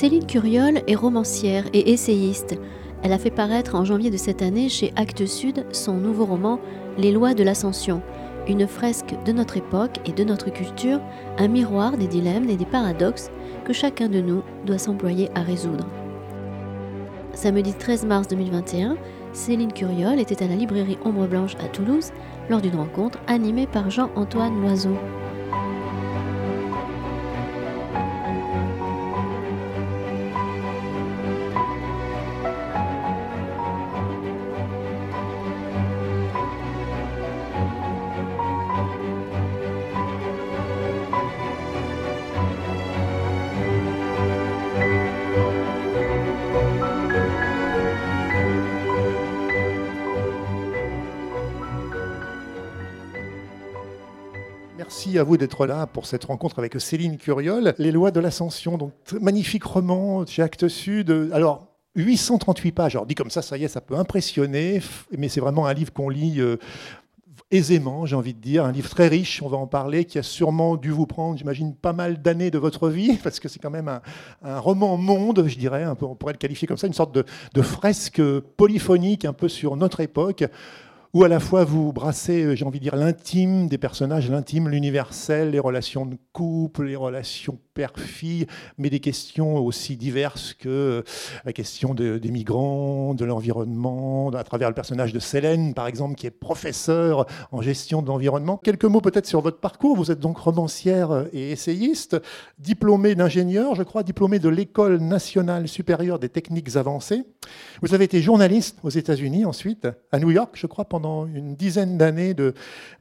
Céline Curiol est romancière et essayiste. Elle a fait paraître en janvier de cette année chez Actes Sud son nouveau roman Les lois de l'ascension, une fresque de notre époque et de notre culture, un miroir des dilemmes et des paradoxes que chacun de nous doit s'employer à résoudre. Samedi 13 mars 2021, Céline Curiol était à la librairie Ombre Blanche à Toulouse lors d'une rencontre animée par Jean-Antoine Loiseau. À vous d'être là pour cette rencontre avec Céline Curiol. Les lois de l'ascension, donc magnifique roman chez Actes Sud. Alors, 838 pages. Alors, dit comme ça, ça y est, ça peut impressionner, mais c'est vraiment un livre qu'on lit euh, aisément, j'ai envie de dire, un livre très riche, on va en parler, qui a sûrement dû vous prendre, j'imagine, pas mal d'années de votre vie, parce que c'est quand même un, roman monde, je dirais, on pourrait le qualifier comme ça, une sorte de fresque polyphonique un peu sur notre époque où à la fois vous brassez, euh, j'ai envie de dire, l'intime des personnages, l'intime, l'universel, les relations de couple, les relations père-fille, mais des questions aussi diverses que euh, la question des migrants, de l'environnement, à travers le personnage de Célène, par exemple, qui est professeur en gestion de l'environnement. Quelques mots peut-être sur votre parcours. Vous êtes donc romancière et essayiste, diplômée d'ingénieur, je crois, diplômée de l'École nationale supérieure des techniques avancées. Vous avez été journaliste aux États-Unis ensuite, à New York, je crois, pendant une dizaine d'années, de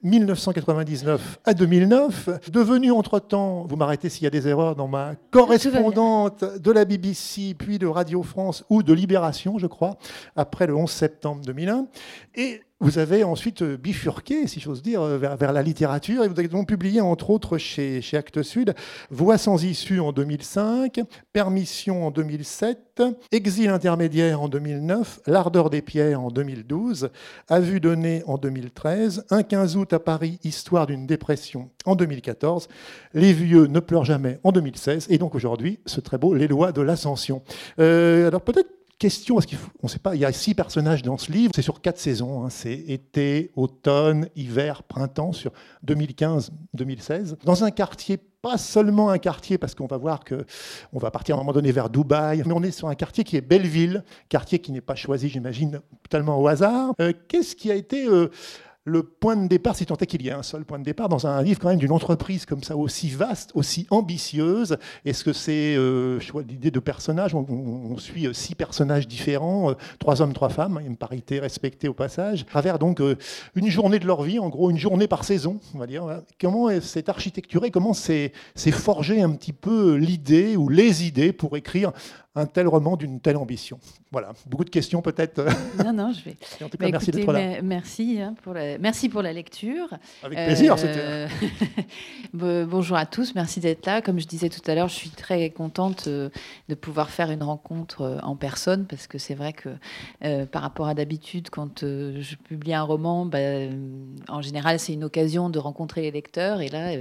1999 à 2009. Devenu entre-temps, vous m'arrêtez s'il y a des erreurs, dans ma correspondante de la BBC, puis de Radio France ou de Libération, je crois, après le 11 septembre 2001. Et vous avez ensuite bifurqué, si j'ose dire, vers, la littérature, et vous avez donc publié, entre autres, chez, chez Actes Sud, Voix sans issue en 2005, Permission en 2007, Exil intermédiaire en 2009, L'ardeur des pierres en 2012, À vue donnée en 2013, Un 15 août à Paris, Histoire d'une dépression en 2014, Les vieux ne pleurent jamais en 2016, et donc aujourd'hui, ce très beau Les lois de l'ascension. Euh, alors peut-être question, parce qu'on ne sait pas, il y a six personnages dans ce livre, c'est sur quatre saisons, hein. c'est été, automne, hiver, printemps, sur 2015-2016, dans un quartier pas seulement un quartier, parce qu'on va voir que on va partir à un moment donné vers Dubaï, mais on est sur un quartier qui est Belleville, quartier qui n'est pas choisi, j'imagine, totalement au hasard. Euh, qu'est-ce qui a été euh, le point de départ, si tant est qu'il y ait un seul point de départ, dans un livre quand même d'une entreprise comme ça, aussi vaste, aussi ambitieuse Est-ce que c'est euh, l'idée de personnages on, suit euh, six personnages différents, euh, trois hommes, trois femmes, une parité respectée au passage, à travers donc une journée de leur vie, en gros une journée par saison, on va dire. Comment c'est architecturé, comment c'est forgé un petit peu l'idée ou les idées pour écrire un tel roman d'une telle ambition Voilà, beaucoup de questions peut-être. Non, non, je vais. en tout cas, bah, merci d'être là. Merci, hein, pour la, merci pour la lecture. Avec plaisir, euh, Bonjour à tous, merci d'être là. Comme je disais tout à l'heure, je suis très contente euh, de pouvoir faire une rencontre euh, en personne parce que c'est vrai que par rapport à d'habitude, quand je publie un roman, bah, en général, c'est une occasion de rencontrer les lecteurs. Et là,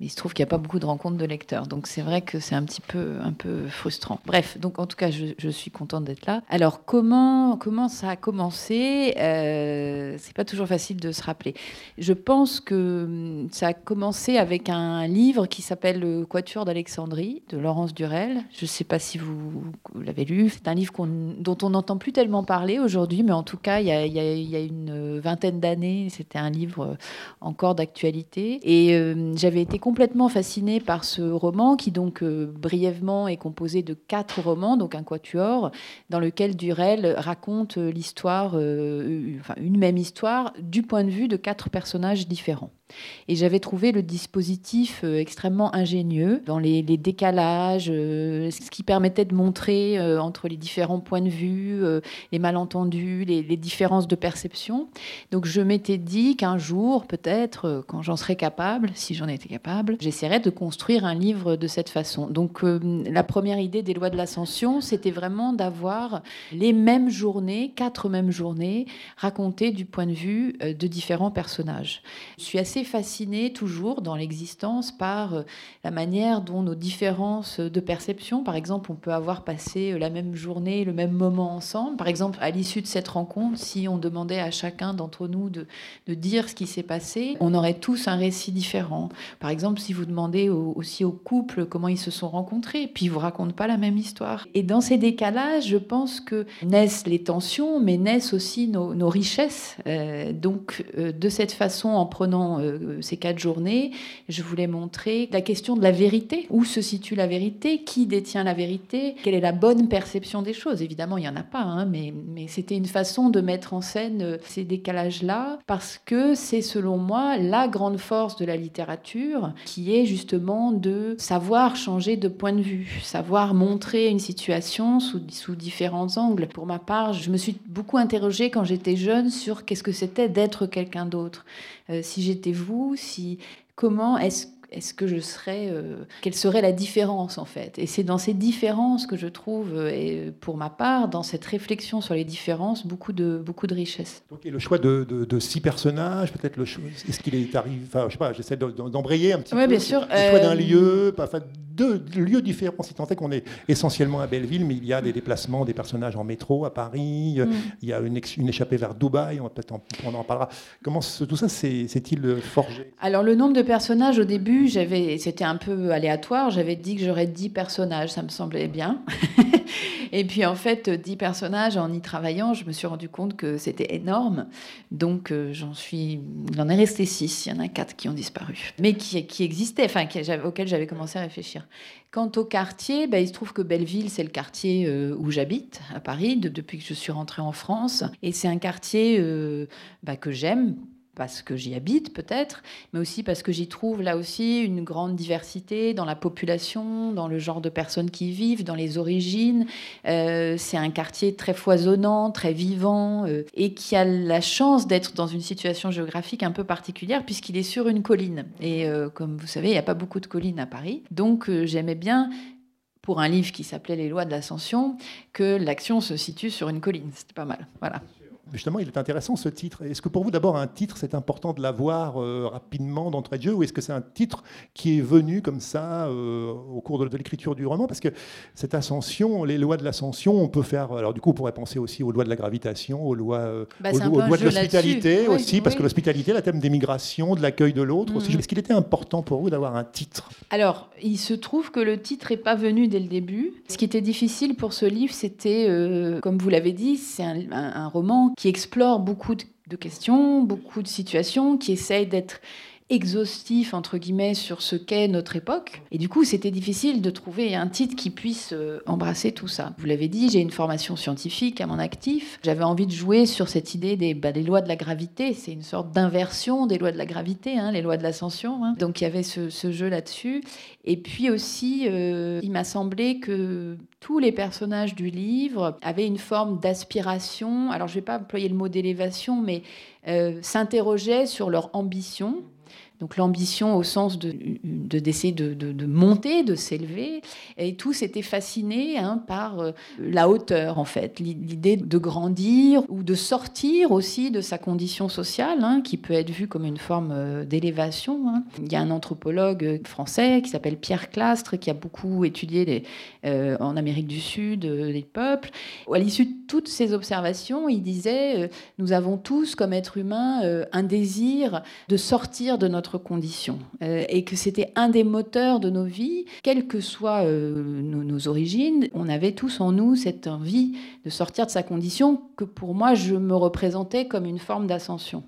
il se trouve qu'il n'y a pas beaucoup de rencontres de lecteurs. Donc c'est vrai que c'est un petit peu, un peu frustrant. Bref, donc en tout cas, je, suis contente d'être là. Alors comment, ça a commencé euh, C'est pas toujours facile de se rappeler. Je pense que hum, ça a commencé avec un livre qui s'appelle Le Quatuor d'Alexandrie de Laurence Durel. Je ne sais pas si vous, l'avez lu. C'est un livre dont on n'entend plus tellement parler aujourd'hui, mais en tout cas, il y a, une vingtaine d'années, c'était un livre encore d'actualité. Et euh, j'avais été complètement fascinée par ce roman qui donc euh, brièvement est composé de quatre romans, donc un quatuor, dans lequel Durel raconte l'histoire, euh, enfin une même histoire, du point de vue de quatre personnages différents. Et j'avais trouvé le dispositif euh, extrêmement ingénieux dans les, décalages, euh, ce qui permettait de montrer euh, entre les différents points de vue, les malentendus, les, différences de perception. Donc je m'étais dit qu'un jour, peut-être, quand j'en serais capable, si j'en étais capable, j'essaierais de construire un livre de cette façon. Donc la première idée des lois de l'ascension, c'était vraiment d'avoir les mêmes journées, quatre mêmes journées, racontées du point de vue de différents personnages. Je suis assez assez fascinée toujours dans l'existence par euh, la manière dont nos différences de perception, par exemple, on peut avoir passé la même journée, le même moment ensemble. Par exemple, à l'issue de cette rencontre, si on demandait à chacun d'entre nous de, dire ce qui s'est passé, on aurait tous un récit différent. Par exemple, si vous demandez aussi aux couples comment ils se sont rencontrés, puis ils vous racontent pas la même histoire. Et dans ces décalages, je pense que naissent les tensions, mais naissent aussi nos, richesses. Euh, donc, euh, de cette façon, en prenant euh, ces quatre journées, je voulais montrer la question de la vérité. Où se situe la vérité? Qui détient la vérité? Quelle est la bonne perception des choses? Évidemment, il n'y en a pas, hein, mais, c'était une façon de mettre en scène ces décalages-là, parce que c'est, selon moi, la grande force de la littérature, qui est justement de savoir changer de point de vue, savoir montrer une situation sous, sous différents angles. Pour ma part, je me suis beaucoup interrogée quand j'étais jeune sur qu'est-ce que c'était d'être quelqu'un d'autre. Euh, si j'étais vous, si comment est-ce est-ce que je serais, euh, quelle serait la différence en fait? Et c'est dans ces différences que je trouve, euh, et pour ma part, dans cette réflexion sur les différences, beaucoup de, beaucoup de richesse. Donc, et le choix de, de, six personnages, peut-être le est-ce qu'il est arrivé, enfin je sais pas, j'essaie d'embrayer un petit peu. Oui, bien sûr. Le choix d'un lieu, enfin deux lieux différents, si tant est qu'on est essentiellement à Belleville, mais il y a des déplacements des personnages en métro à Paris, mm. il y a une, une, échappée vers Dubaï, on, peut-être on en parlera. Comment tout ça s'est-il forgé? Alors le nombre de personnages au début, c'était un peu aléatoire, j'avais dit que j'aurais 10 personnages, ça me semblait bien. Et puis en fait, 10 personnages, en y travaillant, je me suis rendu compte que c'était énorme. Donc euh, j'en suis, il en est resté 6, il y en a 4 qui ont disparu, mais qui, existaient, enfin auxquels j'avais commencé à réfléchir. Quant au quartier, ben, il se trouve que Belleville, c'est le quartier euh, où j'habite à Paris depuis que je suis rentrée en France. Et c'est un quartier euh, ben, que j'aime parce que j'y habite peut-être, mais aussi parce que j'y trouve là aussi une grande diversité dans la population, dans le genre de personnes qui y vivent, dans les origines. Euh, c'est un quartier très foisonnant, très vivant, euh, et qui a la chance d'être dans une situation géographique un peu particulière puisqu'il est sur une colline. Et euh, comme vous savez, il n'y a pas beaucoup de collines à Paris. Donc j'aimais bien pour un livre qui s'appelait Les lois de l'ascension, que l'action se situe sur une colline. C'était pas mal. Voilà justement, il est intéressant ce titre. Est-ce que pour vous, d'abord, un titre, c'est important de l'avoir euh, rapidement d'entrée de jeu, ou est-ce que c'est un titre qui est venu comme ça euh, au cours de, l'écriture du roman? Parce que cette ascension, les lois de l'ascension, on peut faire. Alors, du coup, on pourrait penser aussi aux lois de la gravitation, aux lois, euh, bah, aux, lois de l'hospitalité aussi, parce que l'hospitalité, la thème des migrations, de l'accueil de l'autre aussi. Mm. Est-ce qu'il était important pour vous d'avoir un titre? Alors, il se trouve que le titre n'est pas venu dès le début. Ce qui était difficile pour ce livre, c'était, comme vous l'avez dit, c'est un, un roman qui explore beaucoup de questions, beaucoup de situations, qui essaye d'être exhaustif entre guillemets sur ce qu'est notre époque. Et du coup, c'était difficile de trouver un titre qui puisse euh, embrasser tout ça. Vous l'avez dit, j'ai une formation scientifique à mon actif. J'avais envie de jouer sur cette idée des, bah, lois de la gravité. C'est une sorte d'inversion des lois de la gravité, hein, les lois de l'ascension. Hein. Donc il y avait ce, jeu là-dessus. Et puis aussi, euh, il m'a semblé que tous les personnages du livre avaient une forme d'aspiration. Alors je ne vais pas employer le mot d'élévation, mais euh, s'interrogeaient sur leur ambition donc l'ambition au sens de d'essayer de, de, monter, de s'élever. Et tous étaient fascinés hein, par euh, la hauteur, en fait, l'idée de grandir ou de sortir aussi de sa condition sociale, hein, qui peut être vue comme une forme euh, d'élévation. Hein. Il y a un anthropologue français qui s'appelle Pierre Clastre, qui a beaucoup étudié euh, en Amérique du Sud les peuples. À l'issue de toutes ces observations, il disait, nous avons tous, comme êtres humains, un désir de sortir de notre condition euh, et que c'était un des moteurs de nos vies, quelles que soient euh, nos, origines, on avait tous en nous cette envie de sortir de sa condition que pour moi je me représentais comme une forme d'ascension.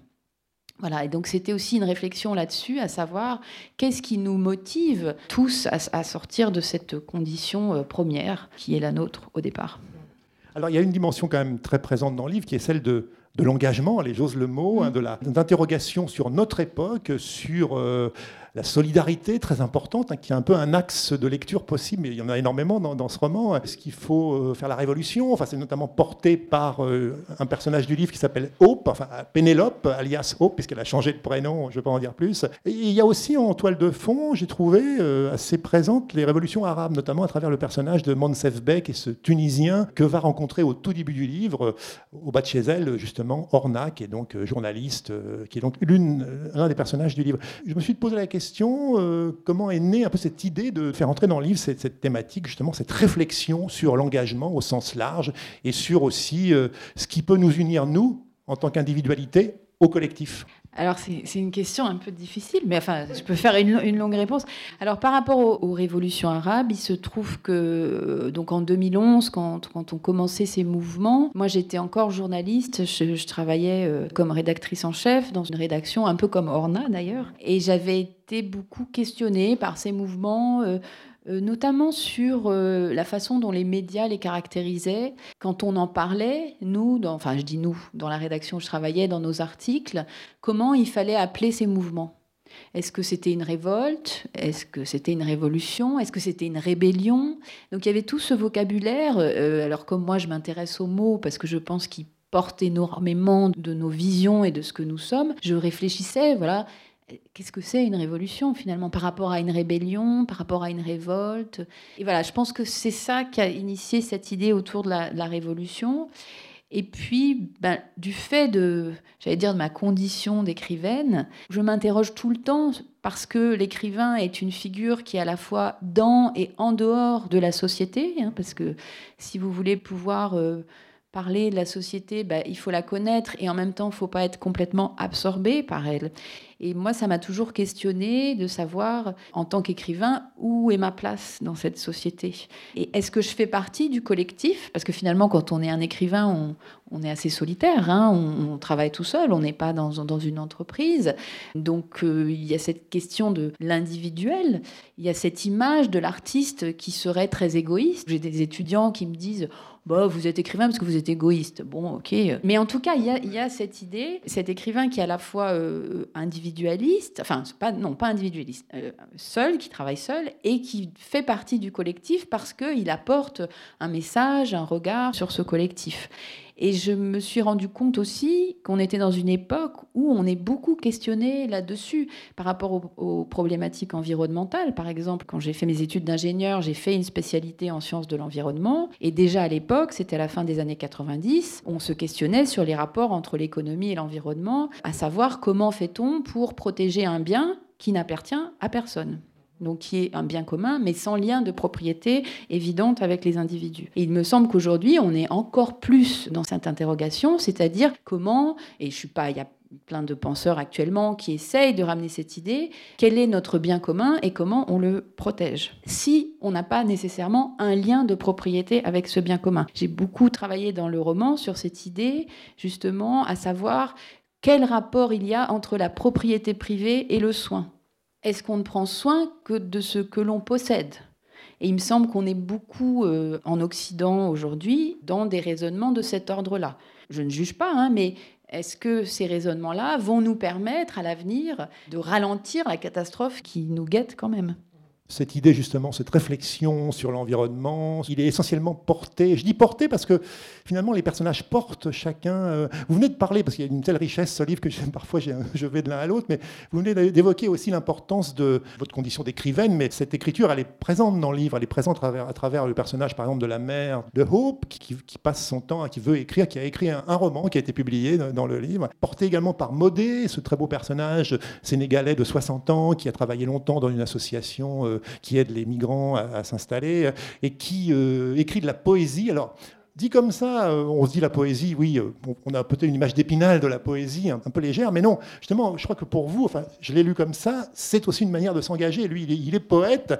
Voilà, et donc c'était aussi une réflexion là-dessus, à savoir qu'est-ce qui nous motive tous à, sortir de cette condition euh, première qui est la nôtre au départ? Alors il y a une dimension quand même très présente dans le livre qui est celle de de l'engagement, allez, j'ose le mot, hein, mm. de l'interrogation sur notre époque, sur euh, la solidarité très importante, hein, qui est un peu un axe de lecture possible, mais il y en a énormément dans, ce roman. Est-ce qu'il faut euh, faire la révolution? Enfin, c'est notamment porté par euh, un personnage du livre qui s'appelle Hope, enfin Pénélope, alias Hope, puisqu'elle a changé de prénom, je ne vais pas en dire plus. Il y a aussi en toile de fond, j'ai trouvé euh, assez présente les révolutions arabes, notamment à travers le personnage de Monsef Bek et ce Tunisien que va rencontrer au tout début du livre, au bas de chez elle, justement, Orna, qui est donc journaliste, qui est donc l'un des personnages du livre. Je me suis posé la question euh, comment est née un peu cette idée de faire entrer dans le livre cette, thématique, justement, cette réflexion sur l'engagement au sens large et sur aussi euh, ce qui peut nous unir, nous, en tant qu'individualité, au collectif? Alors c'est une question un peu difficile, mais enfin je peux faire une, longue réponse. Alors par rapport aux, révolutions arabes, il se trouve que euh, donc en 2011, quand, quand on commençait ces mouvements, moi j'étais encore journaliste, je, travaillais euh, comme rédactrice en chef dans une rédaction un peu comme Orna d'ailleurs, et j'avais été beaucoup questionnée par ces mouvements. Euh, notamment sur euh, la façon dont les médias les caractérisaient. Quand on en parlait, nous, enfin je dis nous, dans la rédaction où je travaillais, dans nos articles, comment il fallait appeler ces mouvements. Est-ce que c'était une révolte? Est-ce que c'était une révolution? Est-ce que c'était une rébellion? Donc il y avait tout ce vocabulaire. Euh, alors comme moi je m'intéresse aux mots parce que je pense qu'ils portent énormément de nos visions et de ce que nous sommes, je réfléchissais, voilà, qu'est-ce que c'est une révolution finalement par rapport à une rébellion, par rapport à une révolte? Et voilà, je pense que c'est ça qui a initié cette idée autour de la, révolution. Et puis, ben, du fait de, j'allais dire, de ma condition d'écrivaine, je m'interroge tout le temps parce que l'écrivain est une figure qui est à la fois dans et en dehors de la société, hein, parce que si vous voulez pouvoir euh, parler de la société, ben, il faut la connaître et en même temps, il ne faut pas être complètement absorbé par elle. Et moi, ça m'a toujours questionné de savoir, en tant qu'écrivain, où est ma place dans cette société. Et est-ce que je fais partie du collectif? Parce que finalement, quand on est un écrivain, on, est assez solitaire, hein. on, travaille tout seul, on n'est pas dans, dans, une entreprise. Donc euh, il y a cette question de l'individuel, il y a cette image de l'artiste qui serait très égoïste. J'ai des étudiants qui me disent bah, vous êtes écrivain parce que vous êtes égoïste. Bon, ok. Mais en tout cas, il y a, cette idée, cet écrivain qui est à la fois euh, individualiste, enfin, pas, non, pas individualiste, euh, seul, qui travaille seul et qui fait partie du collectif parce qu'il apporte un message, un regard sur ce collectif. Et je me suis rendu compte aussi qu'on était dans une époque où on est beaucoup questionné là-dessus par rapport aux, problématiques environnementales. Par exemple, quand j'ai fait mes études d'ingénieur, j'ai fait une spécialité en sciences de l'environnement. Et déjà à l'époque, c'était à la fin des années 90, on se questionnait sur les rapports entre l'économie et l'environnement, à savoir comment fait-on pour protéger un bien qui n'appartient à personne donc qui est un bien commun, mais sans lien de propriété évidente avec les individus. Et il me semble qu'aujourd'hui, on est encore plus dans cette interrogation, c'est-à-dire comment, et je suis pas, il y a plein de penseurs actuellement qui essayent de ramener cette idée, quel est notre bien commun et comment on le protège. Si on n'a pas nécessairement un lien de propriété avec ce bien commun. J'ai beaucoup travaillé dans le roman sur cette idée, justement, à savoir quel rapport il y a entre la propriété privée et le soin est-ce qu'on ne prend soin que de ce que l'on possède? Et il me semble qu'on est beaucoup euh, en Occident aujourd'hui dans des raisonnements de cet ordre-là. Je ne juge pas, hein, mais est-ce que ces raisonnements-là vont nous permettre à l'avenir de ralentir la catastrophe qui nous guette quand même? Cette idée justement, cette réflexion sur l'environnement, il est essentiellement porté. Je dis porté parce que finalement les personnages portent chacun. Euh, vous venez de parler parce qu'il y a une telle richesse ce livre que parfois je vais de l'un à l'autre, mais vous venez d'évoquer aussi l'importance de votre condition d'écrivaine. Mais cette écriture, elle est présente dans le livre, elle est présente à travers, à travers le personnage par exemple de la mère de Hope qui, passe son temps, qui veut écrire, qui a écrit un, roman qui a été publié dans, le livre, porté également par Modé, ce très beau personnage sénégalais de 60 ans qui a travaillé longtemps dans une association. Qui aide les migrants à, s'installer, euh, et qui euh, écrit de la poésie. Alors, Dit comme ça, euh, on se dit la poésie, oui, on a peut-être une image d'épinal de la poésie, un, peu légère, mais non, justement, je crois que pour vous, enfin, je l'ai lu comme ça, c'est aussi une manière de s'engager. Lui, il est, poète,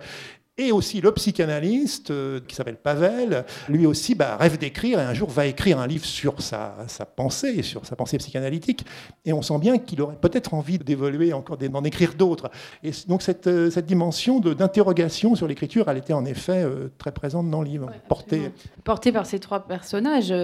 Et aussi le psychanalyste, euh, qui s'appelle Pavel, lui aussi bah, rêve d'écrire et un jour va écrire un livre sur sa, sa pensée, sur sa pensée psychanalytique. Et on sent bien qu'il aurait peut-être envie d'évoluer encore, d'en écrire d'autres. Et donc cette, euh, cette dimension d'interrogation sur l'écriture, elle était en effet euh, très présente dans le livre, portée. portée par ces trois personnages.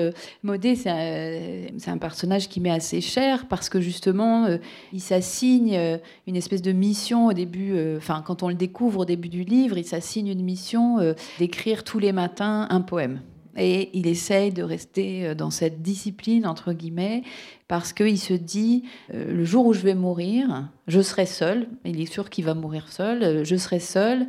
Modé, c'est un, un, personnage qui m'est assez cher parce que justement, il s'assigne une espèce de mission au début, enfin quand on le découvre au début du livre, il s'assigne une mission euh, d'écrire tous les matins un poème. Et il essaye de rester euh, dans cette discipline, entre guillemets, parce qu'il se dit, euh, le jour où je vais mourir, je serai seul, il est sûr qu'il va mourir seul, je serai seul,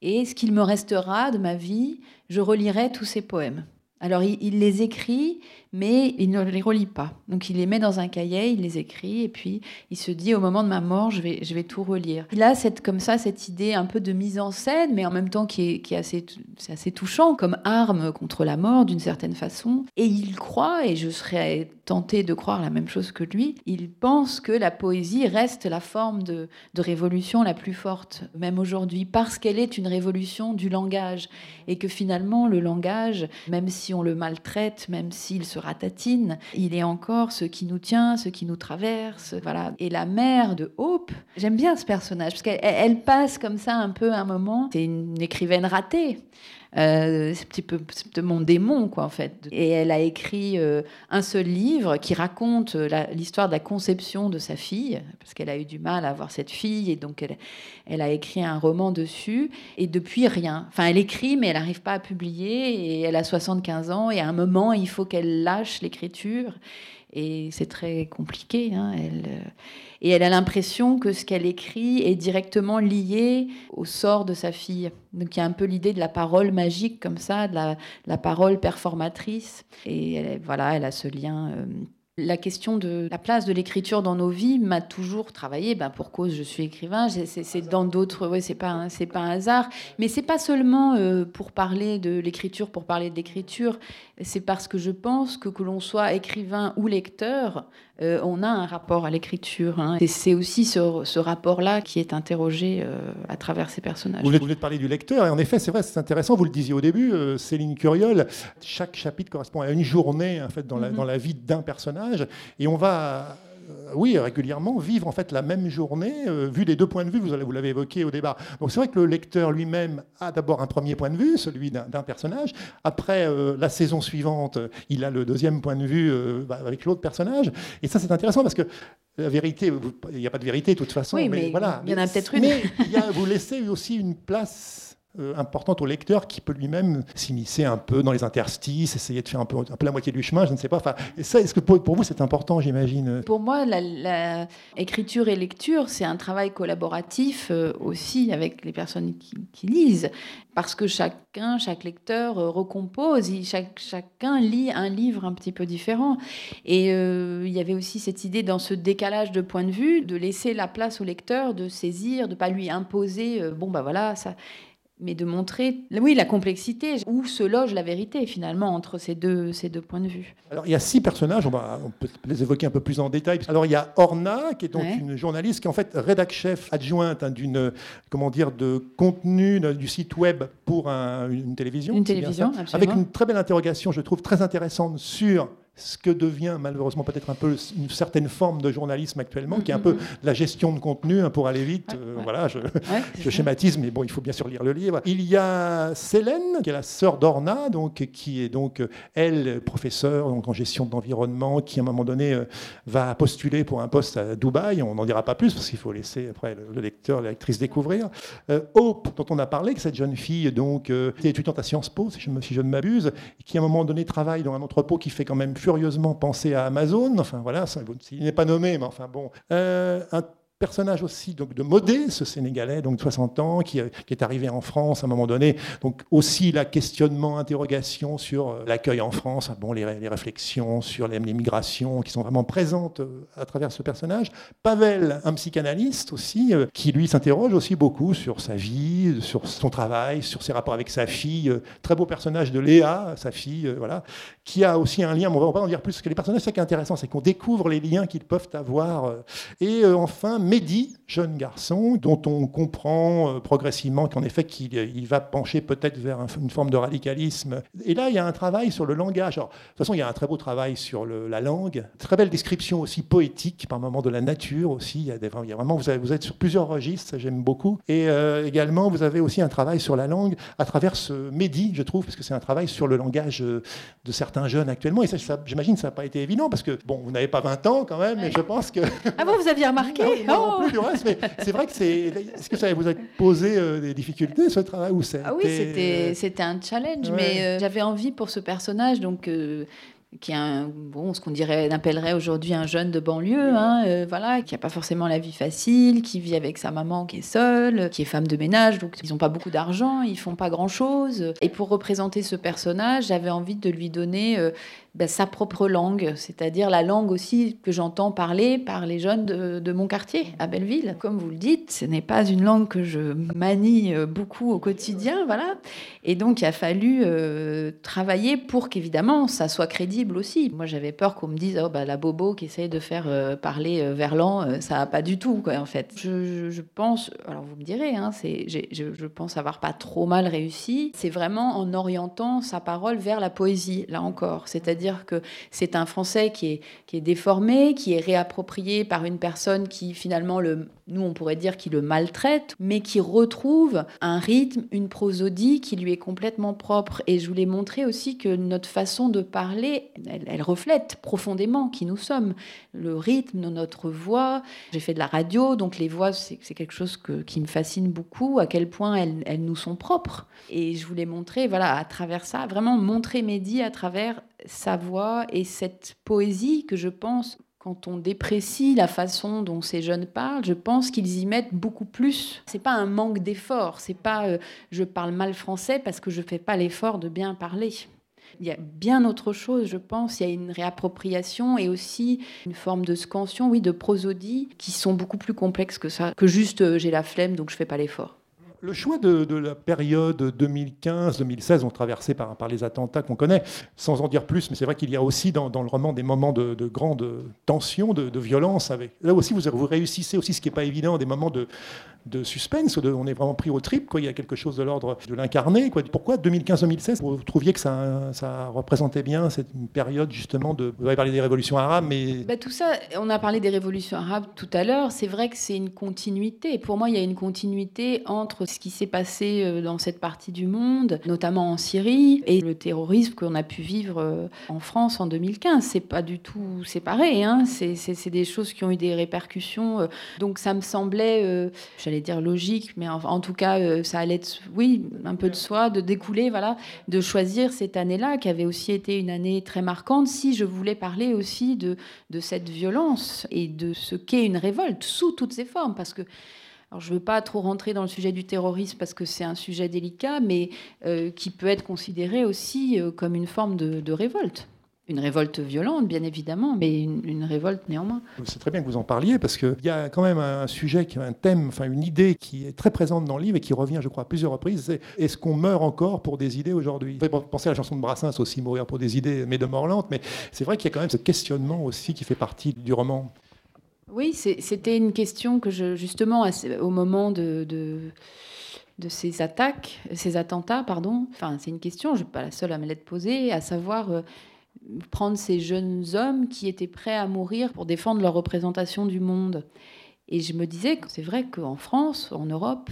et ce qu'il me restera de ma vie, je relirai tous ces poèmes. Alors il, les écrit, mais il ne les relit pas. Donc il les met dans un cahier, il les écrit, et puis il se dit au moment de ma mort, je vais, je vais tout relire. Il a cette, comme ça cette idée un peu de mise en scène, mais en même temps qui est, qui est assez, assez touchant comme arme contre la mort d'une certaine façon. Et il croit, et je serais tentée de croire la même chose que lui, il pense que la poésie reste la forme de, de révolution la plus forte, même aujourd'hui, parce qu'elle est une révolution du langage, et que finalement le langage, même si on le maltraite, même s'il se ratatine, il est encore ce qui nous tient, ce qui nous traverse. Voilà. Et la mère de Hope, j'aime bien ce personnage, parce qu'elle passe comme ça un peu un moment. C'est une écrivaine ratée. Euh, c'est un petit peu mon démon, quoi, en fait. Et elle a écrit euh, un seul livre qui raconte euh, l'histoire de la conception de sa fille, parce qu'elle a eu du mal à avoir cette fille, et donc elle, elle a écrit un roman dessus, et depuis rien. Enfin, elle écrit, mais elle n'arrive pas à publier, et elle a 75 ans, et à un moment, il faut qu'elle lâche l'écriture et c'est très compliqué. Hein, elle, et elle a l'impression que ce qu'elle écrit est directement lié au sort de sa fille. Donc il y a un peu l'idée de la parole magique comme ça, de la, parole performatrice. Et voilà, elle a ce lien. Euh, la question de la place de l'écriture dans nos vies m'a toujours travaillé. Ben pour cause, je suis écrivain. C'est dans d'autres. Ouais, c'est pas c'est pas un hasard. Mais c'est pas seulement euh, pour parler de l'écriture pour parler de l'écriture. C'est parce que je pense que que l'on soit écrivain ou lecteur, euh, on a un rapport à l'écriture. Hein. Et c'est aussi ce, rapport-là qui est interrogé euh, à travers ces personnages. Vous venez de parler du lecteur, et en effet, c'est vrai, c'est intéressant, vous le disiez au début, Céline Curiol, chaque chapitre correspond à une journée en fait, dans, la, mm-hmm. dans la vie d'un personnage, et on va euh, oui, régulièrement, vivre en fait la même journée, euh, vu des deux points de vue, vous l'avez évoqué au débat. Donc c'est vrai que le lecteur lui-même a d'abord un premier point de vue, celui d'un personnage. Après, euh, la saison suivante, il a le deuxième point de vue bah, avec l'autre personnage. Et ça, c'est intéressant parce que la vérité, il n'y a pas de vérité de toute façon. Oui, mais, voilà. il y en a peut-être une. Mais vous laissez aussi une place euh, importante au lecteur qui peut lui-même s'immiscer un peu dans les interstices, essayer de faire un peu, la moitié du chemin, je ne sais pas. Enfin, ça, est-ce que pour, vous c'est important, j'imagine? Pour moi, la, écriture et lecture, c'est un travail collaboratif euh, aussi avec les personnes qui, lisent, parce que chacun, chaque lecteur euh, recompose, chaque, chacun lit un livre un petit peu différent. Et il y avait aussi cette idée dans ce décalage de point de vue, de laisser la place au lecteur, de saisir, de pas lui imposer, bon bah voilà, ça mais de montrer, oui, la complexité, où se loge la vérité finalement entre ces deux, ces deux points de vue. Alors il y a six personnages, on, va, on peut les évoquer un peu plus en détail. Alors il y a Orna, qui est donc une journaliste qui est en fait rédac chef adjointe hein, d'une, comment dire, de contenu du site web pour une télévision. Une télévision, Avec une très belle interrogation, je trouve très intéressante sur ce que devient malheureusement peut-être un peu une certaine forme de journalisme actuellement, qui est un peu mm-hmm. la gestion de contenu, hein, pour aller vite. Euh, voilà, je, je schématise, mais bon, il faut bien sûr lire le livre. Il y a Célène, qui est la sœur d'Orna, donc, qui est donc, elle, professeure donc, en gestion d'environnement, qui à un moment donné euh, va postuler pour un poste à Dubaï. On n'en dira pas plus, parce qu'il faut laisser après le, lecteur, la lectrice découvrir. Euh, Hope, dont on a parlé, que cette jeune fille, donc, qui est étudiante à Sciences Po, si je, si je ne m'abuse, qui à un moment donné travaille dans un entrepôt qui fait quand même furieusement penser à Amazon. Enfin voilà, il n'est pas nommé, mais enfin bon. Euh, personnage aussi donc, de Modé, ce Sénégalais donc de 60 ans, qui, qui, est arrivé en France à un moment donné. Donc aussi la questionnement, interrogation sur euh, l'accueil en France, bon, les, les réflexions sur les, migrations qui sont vraiment présentes euh, à travers ce personnage. Pavel, un psychanalyste aussi, euh, qui lui s'interroge aussi beaucoup sur sa vie, sur son travail, sur ses rapports avec sa fille. Très beau personnage de Léa, sa fille, voilà, qui a aussi un lien, on va pas en dire plus, parce que les personnages, ce qui est intéressant, c'est qu'on découvre les liens qu'ils peuvent avoir. Et enfin, Mehdi, jeune garçon, dont on comprend euh, progressivement qu'en effet qu'il il va pencher peut-être vers une forme de radicalisme. Et là, il y a un travail sur le langage. de toute façon, il y a un très beau travail sur la langue, très belle description aussi poétique par moment de la nature aussi. Il y a, des, il y a vraiment, vous, avez, vous, êtes sur plusieurs registres, j'aime beaucoup. Et euh, également, vous avez aussi un travail sur la langue à travers ce Mehdi, je trouve, parce que c'est un travail sur le langage euh, de certains jeunes actuellement. Et ça, ça j'imagine que ça n'a pas été évident, parce que, bon, vous n'avez pas 20 ans quand même, mais je pense que... Ah bon, vous aviez remarqué? Non, oh. du reste, mais c'est vrai que c'est... Est-ce que ça vous a posé euh, des difficultés, ce travail ou Ah oui, c'était un challenge, mais j'avais envie pour ce personnage, donc qui est un, bon, ce qu'on dirait, appellerait aujourd'hui un jeune de banlieue, hein, euh, voilà, qui n'a pas forcément la vie facile, qui vit avec sa maman qui est seule, qui est femme de ménage, donc ils n'ont pas beaucoup d'argent, ils font pas grand-chose. Et pour représenter ce personnage, j'avais envie de lui donner euh, ben, sa propre langue, c'est-à-dire la langue aussi que j'entends parler par les jeunes de, mon quartier, à Belleville. Comme vous le dites, ce n'est pas une langue que je manie euh, beaucoup au quotidien, voilà. Et donc, il a fallu euh, travailler pour qu'évidemment, ça soit crédible aussi. Moi, j'avais peur qu'on me dise, oh, bah, la bobo qui essaye de faire euh, parler verlan, ça n'a pas du tout, quoi, en fait. Je, pense, alors vous me direz, hein, je, je pense avoir pas trop mal réussi. C'est vraiment en orientant sa parole vers la poésie, là encore. C'est-à-dire que c'est un français qui est, qui est déformé, qui est réapproprié par une personne qui finalement, le, nous on pourrait dire qui le maltraite, mais qui retrouve un rythme, une prosodie qui lui est complètement propre. Et je voulais montrer aussi que notre façon de parler, elle, reflète profondément qui nous sommes. Le rythme de notre voix. J'ai fait de la radio, donc les voix, c'est quelque chose que, qui me fascine beaucoup, à quel point elles, elles nous sont propres. Et je voulais montrer, voilà, à travers ça, vraiment montrer Mehdi à travers sa voix et cette poésie que je pense, quand on déprécie la façon dont ces jeunes parlent, je pense qu'ils y mettent beaucoup plus. C'est pas un manque d'effort, c'est pas euh, je parle mal français parce que je fais pas l'effort de bien parler. Il y a bien autre chose, je pense. Il y a une réappropriation et aussi une forme de scansion, oui, de prosodie, qui sont beaucoup plus complexes que ça, que juste euh, j'ai la flemme donc je fais pas l'effort. Le choix de, la période 2015-2016, on traversé par, les attentats qu'on connaît, sans en dire plus, mais c'est vrai qu'il y a aussi dans, le roman des moments de, grande tension, de, violence. Avec... Là aussi, vous réussissez aussi, ce qui n'est pas évident, des moments de, de suspense, on est vraiment pris au trip, quoi. il y a quelque chose de l'ordre de l'incarner. Pourquoi 2015-2016 Vous trouviez que ça, représentait bien cette période justement de... Vous avez parlé des révolutions arabes, mais... Bah, tout ça, on a parlé des révolutions arabes tout à l'heure, c'est vrai que c'est une continuité. Pour moi, il y a une continuité entre ce qui s'est passé euh, dans cette partie du monde, notamment en Syrie, et le terrorisme qu'on a pu vivre euh, en France en 2015. C'est pas du tout séparé, hein. c'est des choses qui ont eu des répercussions. Euh. Donc ça me semblait, dire logique, mais en, tout cas, euh, ça allait, oui, un peu de soi, de découler, voilà, de choisir cette année-là, qui avait aussi été une année très marquante, si je voulais parler aussi de, de cette violence et de ce qu'est une révolte sous toutes ses formes, parce que alors, je ne veux pas trop rentrer dans le sujet du terrorisme parce que c'est un sujet délicat, mais euh, qui peut être considéré aussi euh, comme une forme de révolte. Une révolte violente, bien évidemment, mais une, révolte néanmoins. C'est très bien que vous en parliez parce qu'il y a quand même un sujet, un thème, enfin une idée qui est très présente dans le livre et qui revient, je crois, à plusieurs reprises. C'est est-ce qu'on meurt encore pour des idées aujourd'hui? Penser à la chanson de Brassens aussi, mourir pour des idées, mais de mort lente. Mais c'est vrai qu'il y a quand même ce questionnement aussi qui fait partie du roman. Oui, c'était une question que je, justement, au moment de, de ces attaques, ces attentats, pardon. Enfin, c'est une question, je ne suis pas la seule à me l'être posée, à savoir euh, prendre ces jeunes hommes qui étaient prêts à mourir pour défendre leur représentation du monde. Et je me disais que c'est vrai qu'en France, en Europe,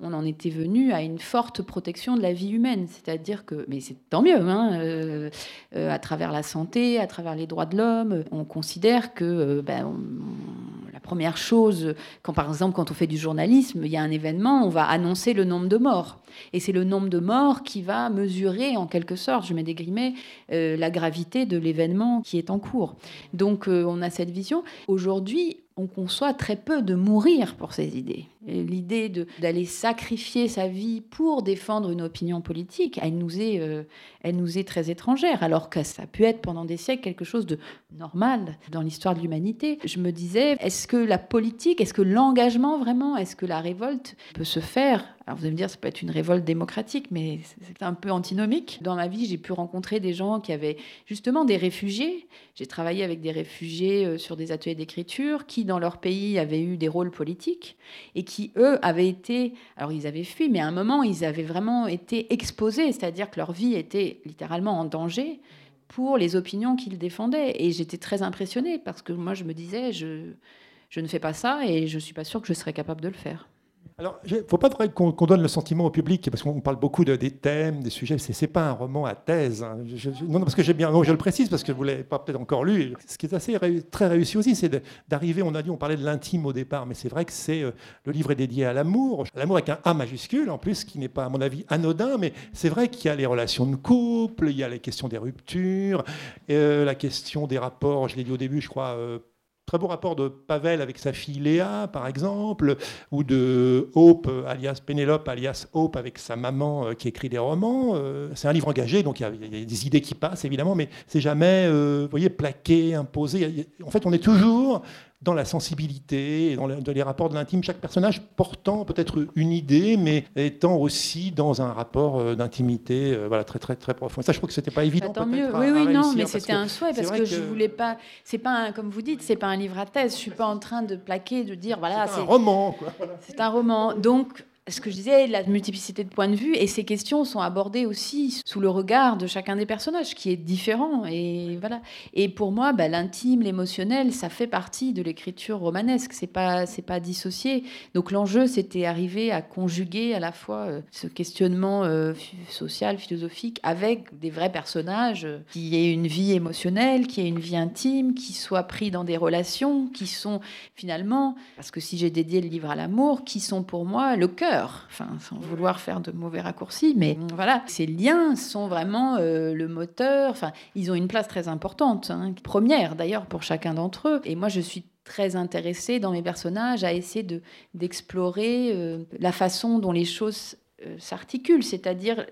on en était venu à une forte protection de la vie humaine. C'est-à-dire que, mais c'est tant mieux, hein, euh, euh, à travers la santé, à travers les droits de l'homme, on considère que euh, ben, première chose, quand par exemple quand on fait du journalisme, il y a un événement, on va annoncer le nombre de morts. Et c'est le nombre de morts qui va mesurer en quelque sorte, je mets des guillemets, la gravité de l'événement qui est en cours. Donc on a cette vision. Aujourd'hui, on conçoit très peu de mourir pour ses idées. L'idée d'aller sacrifier sa vie pour défendre une opinion politique, elle nous, est, euh, elle nous est très étrangère, alors que ça a pu être pendant des siècles quelque chose de normal dans l'histoire de l'humanité. Je me disais, est-ce que la politique, est-ce que l'engagement vraiment, est-ce que la révolte peut se faire Alors vous allez me dire, ça peut être une révolte démocratique, mais c'est un peu antinomique. Dans ma vie, j'ai pu rencontrer des gens qui avaient justement des réfugiés. J'ai travaillé avec des réfugiés euh, sur des ateliers d'écriture qui, dans leur pays, avaient eu des rôles politiques et qui, eux, avaient été... Alors ils avaient fui, mais à un moment, ils avaient vraiment été exposés, c'est-à-dire que leur vie était littéralement en danger pour les opinions qu'ils défendaient. Et j'étais très impressionnée parce que moi, je me disais, je, je ne fais pas ça et je ne suis pas sûre que je serais capable de le faire. Alors, il ne faut pas qu'on donne le sentiment au public, parce qu'on parle beaucoup de, des thèmes, des sujets. Ce n'est pas un roman à thèse. Hein. non, parce que j'ai bien. je le précise, parce que vous ne l'avez pas peut-être encore lu. Ce qui est assez très réussi aussi, c'est d'arriver. On a dit, on parlait de l'intime au départ, mais c'est vrai que euh, le livre est dédié à l'amour. L'amour avec un A majuscule, en plus, qui n'est pas, à mon avis, anodin, mais c'est vrai qu'il y a les relations de couple, il y a les questions des ruptures, euh, la question des rapports, je l'ai dit au début, je crois. Euh, Très beau rapport de Pavel avec sa fille Léa, par exemple, ou de Hope, alias Pénélope, alias Hope, avec sa maman euh, qui écrit des romans. Euh, c'est un livre engagé, donc il y, a des idées qui passent, évidemment, mais c'est jamais, euh, voyez, plaqué, imposé. En fait, on est toujours dans la sensibilité, dans, les rapports de l'intime, chaque personnage portant peut-être une idée, mais étant aussi dans un rapport euh, d'intimité euh, voilà, très, très, très profond. ça, je crois que c'était pas évident. Bah, tant mieux. oui, oui, non, mais c'était un souhait parce que, je voulais pas. C'est pas, comme vous dites, c'est pas un livre à thèse. Je suis pas en train de plaquer, de dire voilà. C'est un roman. C'est un roman. Donc, ce que je disais, la multiplicité de points de vue, et ces questions sont abordées aussi sous le regard de chacun des personnages, qui est différent. Et voilà. Et pour moi, bah, l'intime, l'émotionnel, ça fait partie de l'écriture romanesque. C'est pas, c'est pas dissocié. Donc l'enjeu, c'était arriver à conjuguer à la fois euh, ce questionnement euh, social, philosophique, avec des vrais personnages euh, qui aient une vie émotionnelle, qui aient une vie intime, qui soient pris dans des relations, qui sont finalement, parce que si j'ai dédié le livre à l'amour, qui sont pour moi le cœur enfin, sans vouloir faire de mauvais raccourcis, mais voilà, ces liens sont vraiment euh, le moteur, enfin, ils ont une place très importante, hein, première d'ailleurs pour chacun d'entre eux. Et moi, je suis très intéressée dans mes personnages à essayer de, d'explorer euh, la façon dont les choses euh, s'articulent, c'est-à-dire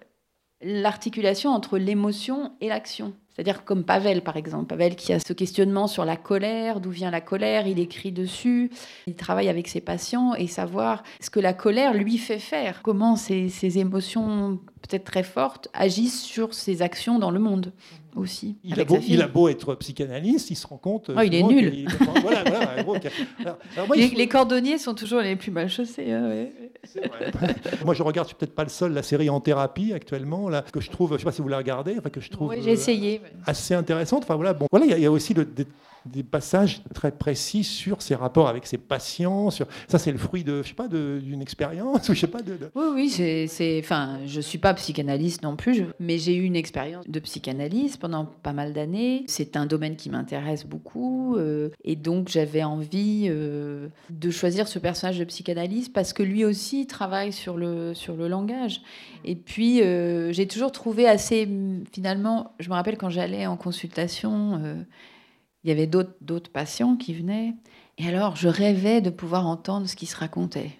l'articulation entre l'émotion et l'action. C'est-à-dire comme Pavel, par exemple. Pavel qui a ce questionnement sur la colère, d'où vient la colère, il écrit dessus, il travaille avec ses patients et savoir ce que la colère lui fait faire, comment ces, émotions peut-être très fortes agissent sur ses actions dans le monde aussi. Il a, beau, il a, beau, être psychanalyste, il se rend compte. Oh, il est nul. les, cordonniers sont toujours les plus mal chaussés. Hein, moi, je regarde, je suis peut-être pas le seul, la série En thérapie actuellement, là, que je trouve, je sais pas si vous la regardez, enfin, que je trouve. j'ai essayé. Assez intéressante. Enfin voilà, bon, voilà, il y, a aussi le, des passages très précis sur ses rapports avec ses patients. Sur... Ça, c'est le fruit de, je sais pas, d'une expérience ou je sais pas. De, Oui, oui, c'est, enfin, je suis pas psychanalyste non plus, mais j'ai eu une expérience de psychanalyse pendant pas mal d'années. C'est un domaine qui m'intéresse beaucoup, euh, et donc j'avais envie euh, de choisir ce personnage de psychanalyste parce que lui aussi travaille sur le sur le langage. Et puis euh, j'ai toujours trouvé assez, finalement, je me rappelle quand j'allais en consultation il y avait d'autres patients qui venaient. Et alors, je rêvais de pouvoir entendre ce qui se racontait.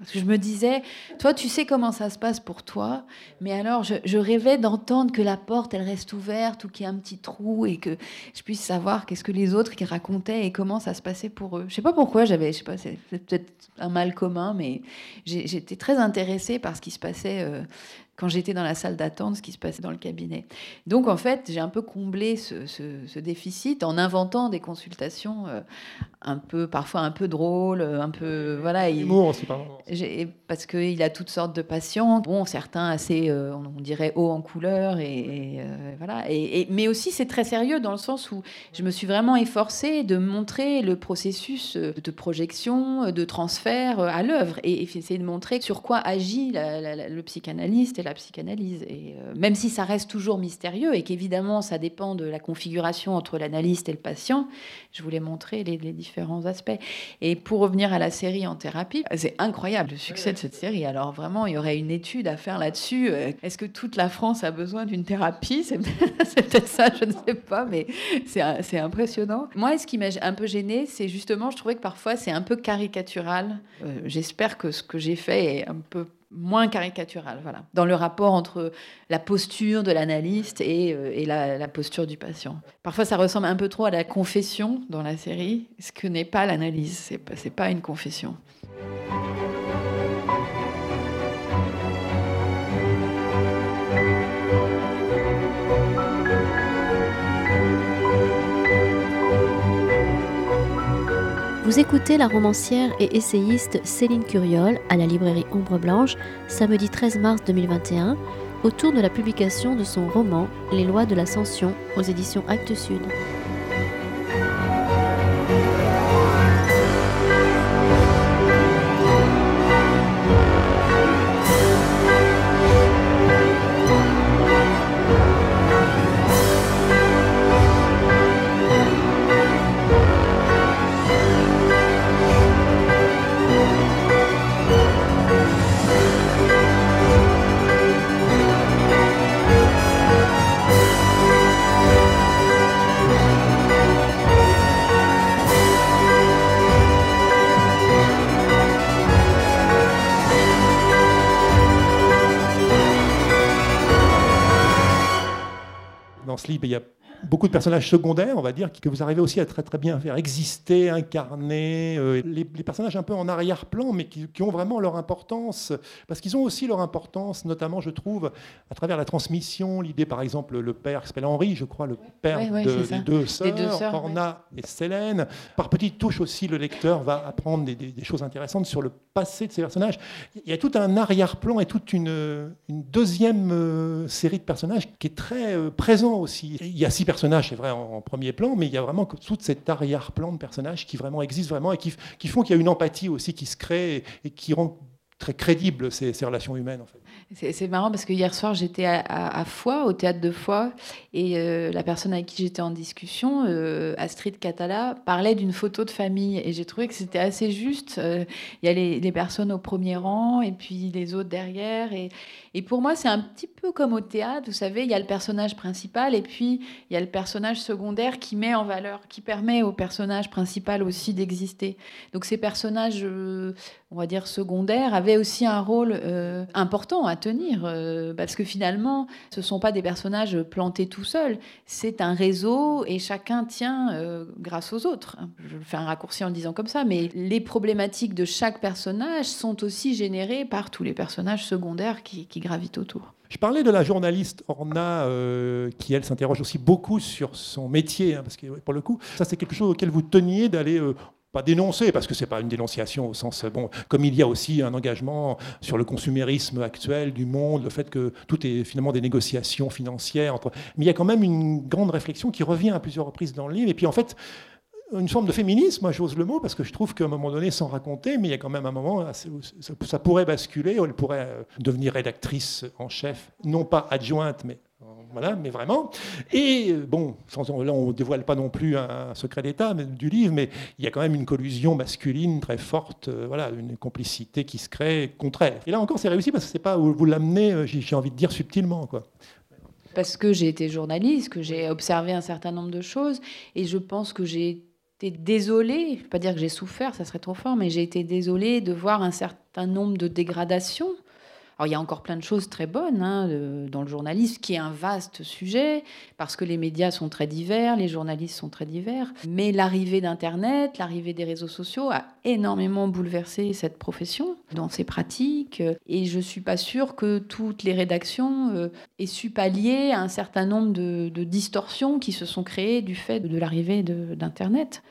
Parce que je me disais, toi, tu sais comment ça se passe pour toi, mais alors je, rêvais d'entendre que la porte, elle reste ouverte ou qu'il y a un petit trou et que je puisse savoir qu'est-ce que les autres qui racontaient et comment ça se passait pour eux. Je sais pas pourquoi j'avais, je sais pas, c'est peut-être un mal commun, mais j'étais très intéressée par ce qui se passait euh, quand j'étais dans la salle d'attente, ce qui se passait dans le cabinet. Donc en fait, j'ai un peu comblé ce, déficit en inventant des consultations euh, un peu, parfois un peu drôles, un peu voilà. Humour aussi, pardon. Parce qu'il a toutes sortes de patients. Bon, certains assez, euh, on dirait haut en couleur et, euh, voilà. Et, mais aussi c'est très sérieux dans le sens où je me suis vraiment efforcée de montrer le processus de projection, de transfert à l'œuvre et, essayer de montrer sur quoi agit le psychanalyste et la psychanalyse. Et euh, même si ça reste toujours mystérieux et qu'évidemment ça dépend de la configuration entre l'analyste et le patient, je voulais montrer les, différents aspects. Et pour revenir à la série en thérapie, c'est incroyable le succès de cette série. Alors vraiment, il y aurait une étude à faire là-dessus. Euh, est-ce que toute la France a besoin d'une thérapie? C'est peut-être ça, je ne sais pas, mais c'est impressionnant. Moi, ce qui m'a un peu gêné, c'est justement, je trouvais que parfois c'est un peu caricatural. Euh, j'espère que ce que j'ai fait est un peu moins caricatural, voilà, dans le rapport entre la posture de l'analyste et, euh, la, posture du patient. Parfois, ça ressemble un peu trop à la confession dans la série, ce que n'est pas l'analyse, c'est pas, pas une confession. Vous écoutez la romancière et essayiste Céline Curiol à la librairie Ombre Blanche, samedi 13 mars 2021, autour de la publication de son roman Les lois de l'ascension aux éditions Actes Sud. Il y a beaucoup de personnages secondaires, on va dire, que vous arrivez aussi à très très bien faire exister, incarner, euh, les, personnages un peu en arrière-plan, mais qui, ont vraiment leur importance, parce qu'ils ont aussi leur importance, notamment, je trouve, à travers la transmission, l'idée, par exemple, le père qui s'appelle Henri, je crois, le père de, des deux sœurs, Orna et Célène. Par petites touches aussi, le lecteur va apprendre des, choses intéressantes sur le passé de ces personnages. Il y a tout un arrière-plan et toute une, une deuxième euh, série de personnages qui est très euh, présent aussi. Il y a six personnages, c'est vrai, en, premier plan, mais il y a vraiment tout cet arrière-plan de personnages qui vraiment existent vraiment et qui, font qu'il y a une empathie aussi qui se crée et, qui rend très crédibles ces, ces relations humaines en fait. C'est marrant parce que hier soir, j'étais à, à, Foix, au théâtre de Foix, et euh, la personne avec qui j'étais en discussion, euh, Astrid Catala, parlait d'une photo de famille. Et j'ai trouvé que c'était assez juste. Euh, il y a les, personnes au premier rang et puis les autres derrière. Et, pour moi, c'est un petit peu comme au théâtre. Vous savez, il y a le personnage principal et puis il y a le personnage secondaire qui met en valeur, qui permet au personnage principal aussi d'exister. Donc ces personnages, on va dire secondaires, avaient aussi un rôle important à tenir, euh, parce que finalement, ce ne sont pas des personnages plantés tout seuls, c'est un réseau et chacun tient euh, grâce aux autres. Je fais un raccourci en le disant comme ça, mais les problématiques de chaque personnage sont aussi générées par tous les personnages secondaires qui, gravitent autour. Je parlais de la journaliste Orna, euh, qui elle s'interroge aussi beaucoup sur son métier, hein, parce que pour le coup, ça c'est quelque chose auquel vous teniez d'aller pas dénoncer, parce que ce n'est pas une dénonciation au sens, bon, comme il y a aussi un engagement sur le consumérisme actuel du monde, le fait que tout est finalement des négociations financières. Entre... Mais il y a quand même une grande réflexion qui revient à plusieurs reprises dans le livre. Et puis en fait, une forme de féminisme, j'ose le mot, parce que je trouve qu'à un moment donné, sans raconter, mais il y a quand même un moment, où ça pourrait basculer, où elle pourrait euh, devenir rédactrice en chef, non pas adjointe, mais voilà, mais vraiment. Et euh, bon, là, on ne dévoile pas non plus un secret d'État du livre, mais il y a quand même une collusion masculine très forte, euh, voilà, une complicité qui se crée contre elle. Et là encore, c'est réussi parce que c'est pas où vous l'amenez, euh, j'ai envie de dire subtilement, quoi. Parce que j'ai été journaliste, que j'ai observé un certain nombre de choses, et je pense que j'ai été désolée, je ne pas dire que j'ai souffert, ça serait trop fort, mais j'ai été désolée de voir un certain nombre de dégradations alors il y a encore plein de choses très bonnes hein, dans le journalisme, qui est un vaste sujet, parce que les médias sont très divers, les journalistes sont très divers. Mais l'arrivée d'Internet, l'arrivée des réseaux sociaux a énormément bouleversé cette profession dans ses pratiques. Et je ne suis pas sûre que toutes les rédactions euh, aient su pallier un certain nombre de distorsions qui se sont créées du fait de l'arrivée d'Internet.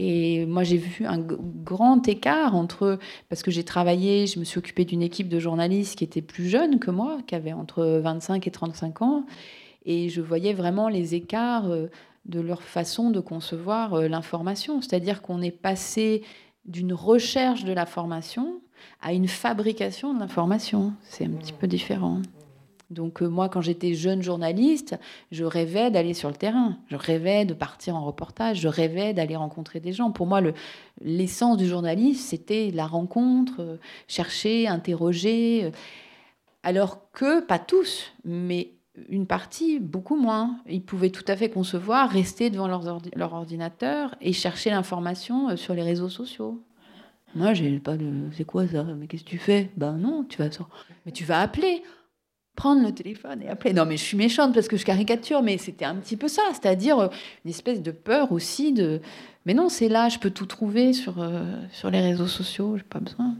Et moi, j'ai vu un grand écart entre, parce que j'ai travaillé, je me suis occupée d'une équipe de journalistes qui était plus jeune que moi, qui avait entre 25 et 35 ans, et je voyais vraiment les écarts euh, de leur façon de concevoir euh, l'information. C'est-à-dire qu'on est passé d'une recherche de la formation à une fabrication de l'information. C'est un petit peu différent. Donc euh, moi, quand j'étais jeune journaliste, je rêvais d'aller sur le terrain, je rêvais de partir en reportage, je rêvais d'aller rencontrer des gens. Pour moi, l'essence du journalisme, c'était la rencontre, euh, chercher, interroger. Euh, alors que, pas tous, mais une partie, beaucoup moins. Ils pouvaient tout à fait concevoir rester devant leur ordinateur et chercher l'information sur les réseaux sociaux. Moi, j'ai pas de. C'est quoi ça? Mais qu'est-ce que tu fais? Ben non, tu vas. Mais tu vas appeler prendre le téléphone et appeler. Non, mais je suis méchante parce que je caricature, mais c'était un petit peu ça, c'est-à-dire euh, une espèce de peur aussi de. Mais non, c'est là, je peux tout trouver sur, euh, sur les réseaux sociaux, j'ai pas besoin.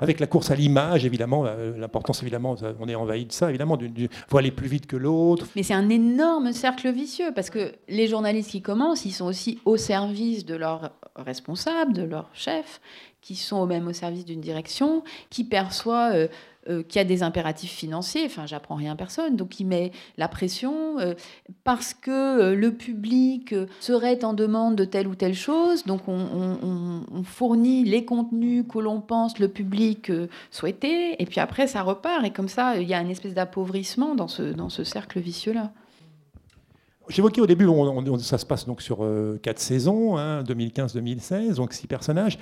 avec la course à l'image, évidemment, euh, l'importance, évidemment, on est envahi de ça, évidemment, il faut aller plus vite que l'autre. Mais c'est un énorme cercle vicieux, parce que les journalistes qui commencent, ils sont aussi au service de leurs responsables, de leurs chefs, qui sont même au service d'une direction, qui perçoit euh, euh, qu'il y a des impératifs financiers. Enfin, j'apprends rien à personne. Donc, il met la pression euh, parce que le public serait en demande de telle ou telle chose. Donc, on, fournit les contenus que l'on pense le public souhaitait. Et puis après, ça repart. Et comme ça, il y a une espèce d'appauvrissement dans ce, dans ce cercle vicieux-là. J'évoquais au début, ça se passe donc sur quatre saisons, 2015-2016, hein, donc six personnages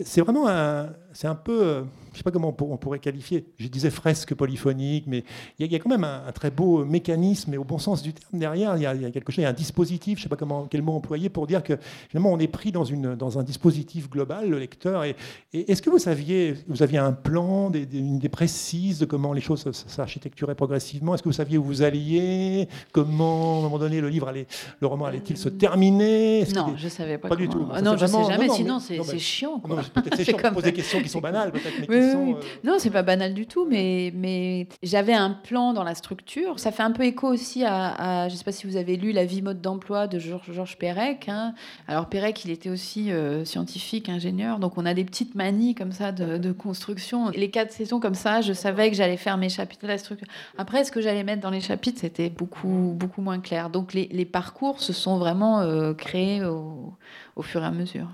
c'est vraiment un, c'est un peu, euh, je ne sais pas comment on pourrait qualifier, je disais fresque polyphonique, mais il y, a quand même un, très beau mécanisme, et au bon sens du terme derrière, il y a, quelque chose, il y a un dispositif, je ne sais pas comment, quel mot employer pour dire que finalement on est pris dans, une, dans un dispositif global, le lecteur. Et, est-ce que vous saviez, vous aviez un plan, des, une idée précise de comment les choses s'architecturaient progressivement? Est-ce que vous saviez où vous alliez? Comment, à un moment donné, le livre allait, le roman allait-il se terminer? Non, je ne savais pas. Pas du tout. non, je ne sais jamais, sinon c'est chiant. Peut-être c'est chiant de poser des questions qui sont banales, peut-être, mais qui Euh, non, c'est pas banal du tout, mais, mais j'avais un plan dans la structure. Ça fait un peu écho aussi à, je ne sais pas si vous avez lu La vie mode d'emploi de Georges Perec. Hein. Alors Perec, il était aussi euh, scientifique, ingénieur, donc on a des petites manies comme ça de, construction. Les quatre saisons comme ça, je savais que j'allais faire mes chapitres de la structure. Après, ce que j'allais mettre dans les chapitres, c'était beaucoup, beaucoup moins clair. Donc les, les parcours se sont vraiment euh, créés au, au, fur et à mesure.